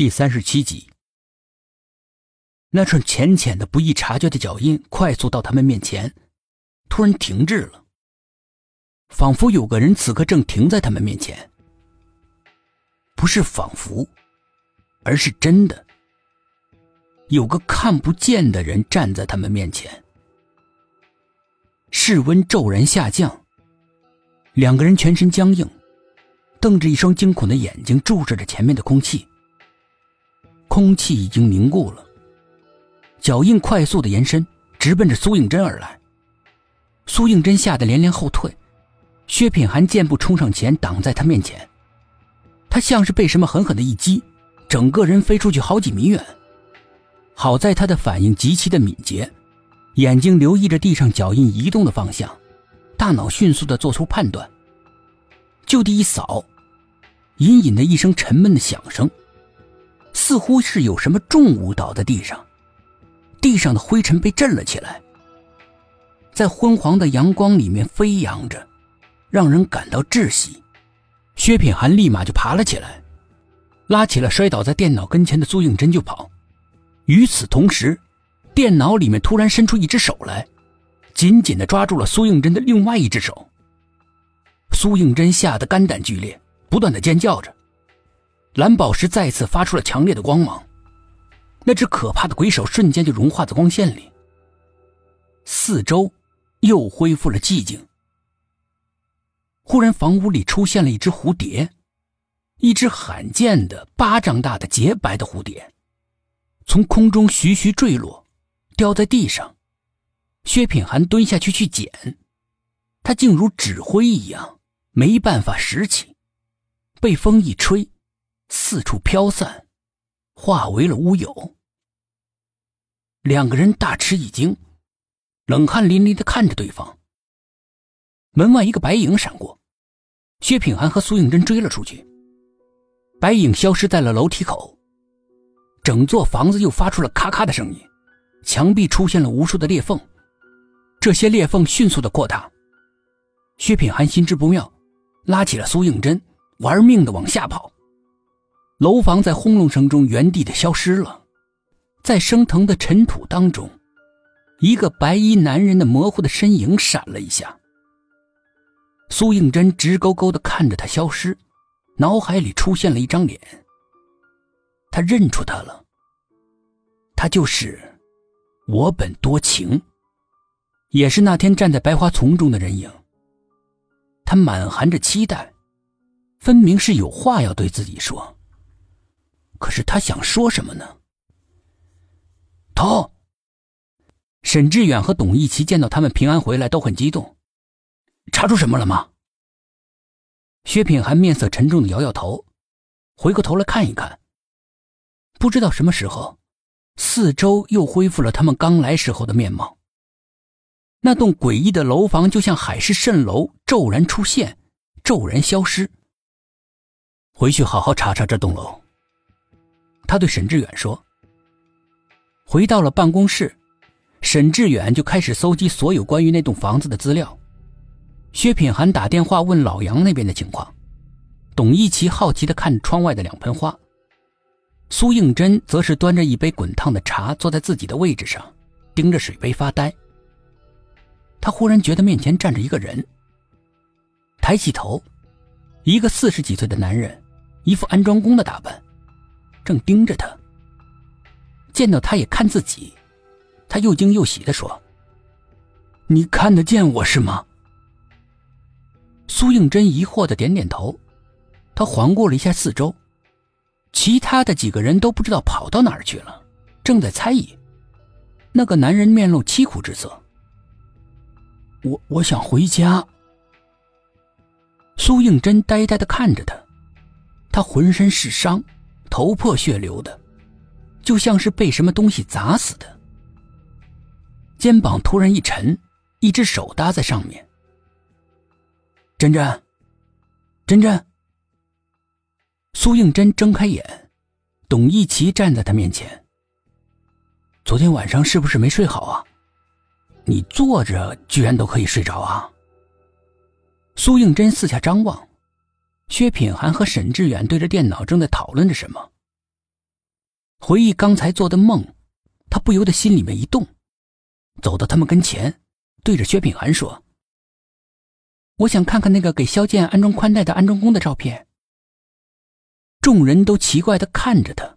第三十七集，那串浅浅的、不易察觉的脚印快速到他们面前，突然停滞了，仿佛有个人此刻正停在他们面前。不是仿佛，而是真的，有个看不见的人站在他们面前。室温骤然下降，两个人全身僵硬，瞪着一双惊恐的眼睛注视着前面的空气。空气已经凝固了，脚印快速的延伸，直奔着苏应真而来。苏应真吓得连连后退，薛品涵箭步冲上前挡在他面前。他像是被什么狠狠的一击，整个人飞出去好几米远。好在他的反应极其的敏捷，眼睛留意着地上脚印移动的方向，大脑迅速的做出判断，就地一扫，隐隐的一声沉闷的响声。似乎是有什么重物倒在地上，地上的灰尘被震了起来，在昏黄的阳光里面飞扬着，让人感到窒息。薛品涵立马就爬了起来，拉起了摔倒在电脑跟前的苏应真就跑。与此同时，电脑里面突然伸出一只手来，紧紧的抓住了苏应真的另外一只手。苏应真吓得肝胆俱裂，不断的尖叫着。蓝宝石再次发出了强烈的光芒，那只可怕的鬼手瞬间就融化在光线里。四周又恢复了寂静。忽然，房屋里出现了一只蝴蝶，一只罕见的巴掌大的洁白的蝴蝶，从空中徐徐坠落，掉在地上。薛品涵蹲下去去捡，它竟如纸灰一样，没办法拾起，被风一吹。四处飘散，化为了乌有。两个人大吃一惊，冷汗淋漓的看着对方。门外一个白影闪过，薛品涵和苏应真追了出去。白影消失在了楼梯口，整座房子又发出了咔咔的声音，墙壁出现了无数的裂缝，这些裂缝迅速的扩大。薛品涵心知不妙，拉起了苏应真，玩命的往下跑。楼房在轰隆声中原地的消失了，在升腾的尘土当中，一个白衣男人的模糊的身影闪了一下。苏应真直勾勾的看着他消失，脑海里出现了一张脸。他认出他了，他就是我本多情，也是那天站在白花丛中的人影。他满含着期待，分明是有话要对自己说。可是他想说什么呢？头，沈志远和董一奇见到他们平安回来都很激动。查出什么了吗？薛品涵面色沉重的摇摇头，回过头来看一看。不知道什么时候，四周又恢复了他们刚来时候的面貌。那栋诡异的楼房就像海市蜃楼，骤然出现，骤然消失。回去好好查查这栋楼。他对沈志远说：“回到了办公室，沈志远就开始搜集所有关于那栋房子的资料。薛品涵打电话问老杨那边的情况，董一奇好奇的看窗外的两盆花，苏应真则是端着一杯滚烫的茶坐在自己的位置上，盯着水杯发呆。他忽然觉得面前站着一个人，抬起头，一个四十几岁的男人，一副安装工的打扮。”正盯着他，见到他也看自己，他又惊又喜的说：“你看得见我是吗？”苏应真疑惑的点点头，他环顾了一下四周，其他的几个人都不知道跑到哪儿去了，正在猜疑。那个男人面露凄苦之色：“我我想回家。”苏应真呆呆的看着他，他浑身是伤。头破血流的，就像是被什么东西砸死的。肩膀突然一沉，一只手搭在上面。珍珍，珍珍。苏应真睁开眼，董一奇站在他面前。昨天晚上是不是没睡好啊？你坐着居然都可以睡着啊？苏应真四下张望。薛品涵和沈志远对着电脑正在讨论着什么。回忆刚才做的梦，他不由得心里面一动，走到他们跟前，对着薛品涵说：“我想看看那个给肖剑安装宽带的安装工的照片。”众人都奇怪的看着他。